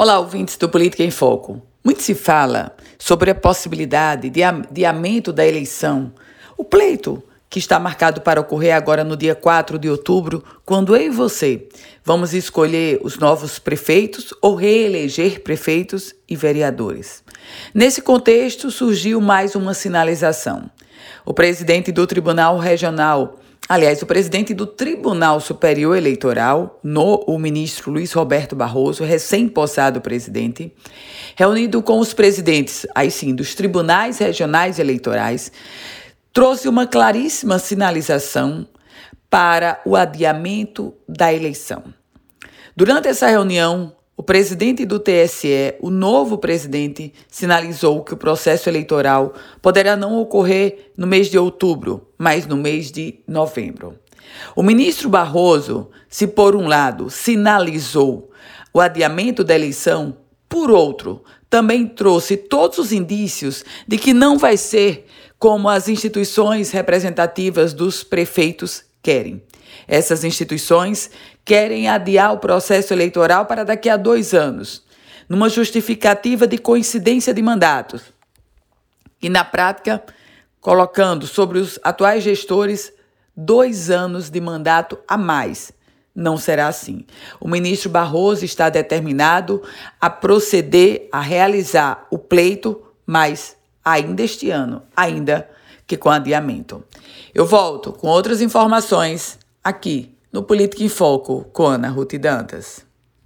Olá, ouvintes do Política em Foco. Muito se fala sobre a possibilidade de adiamento da eleição, o pleito que está marcado para ocorrer agora no dia 4 de outubro, quando eu e você vamos escolher os novos prefeitos ou reeleger prefeitos e vereadores. Nesse contexto, surgiu mais uma sinalização. O presidente do Tribunal Regional Aliás, o presidente do Tribunal Superior Eleitoral, no, o ministro Luiz Roberto Barroso, recém-possado presidente, reunido com os presidentes, aí sim, dos tribunais regionais eleitorais, trouxe uma claríssima sinalização para o adiamento da eleição. Durante essa reunião, o presidente do TSE, o novo presidente, sinalizou que o processo eleitoral poderá não ocorrer no mês de outubro, mas no mês de novembro. O ministro Barroso, se por um lado sinalizou o adiamento da eleição, por outro, também trouxe todos os indícios de que não vai ser como as instituições representativas dos prefeitos querem. Essas instituições querem adiar o processo eleitoral para daqui a dois anos, numa justificativa de coincidência de mandatos. E, na prática, colocando sobre os atuais gestores dois anos de mandato a mais. Não será assim. O ministro Barroso está determinado a proceder a realizar o pleito, mas ainda este ano, ainda que com adiamento. Eu volto com outras informações aqui no Política em Foco com Ana Ruth Dantas.